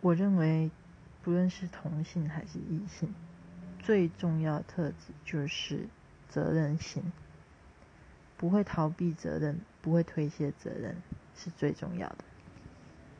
我认为不论是同性还是异性，最重要的特质就是责任心。不会逃避责任，不会推卸责任，是最重要的。